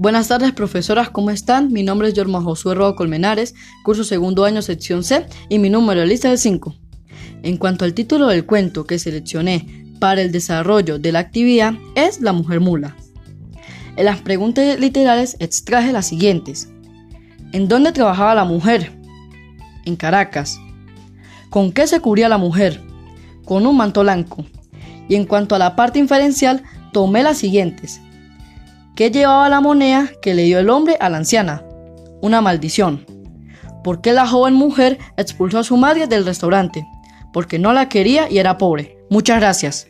Buenas tardes, profesoras, ¿cómo están? Mi nombre es Yorma Josué Roa Colmenares, curso segundo año, sección C, y mi número de lista es 5. En cuanto al título del cuento que seleccioné para el desarrollo de la actividad, es La mujer mula. En las preguntas literales extraje las siguientes. ¿En dónde trabajaba la mujer? En Caracas. ¿Con qué se cubría la mujer? Con un manto blanco. Y en cuanto a la parte inferencial, tomé las siguientes. ¿Qué llevaba la moneda que le dio el hombre a la anciana? Una maldición. ¿Por qué la joven mujer expulsó a su madre del restaurante? Porque no la quería y era pobre. Muchas gracias.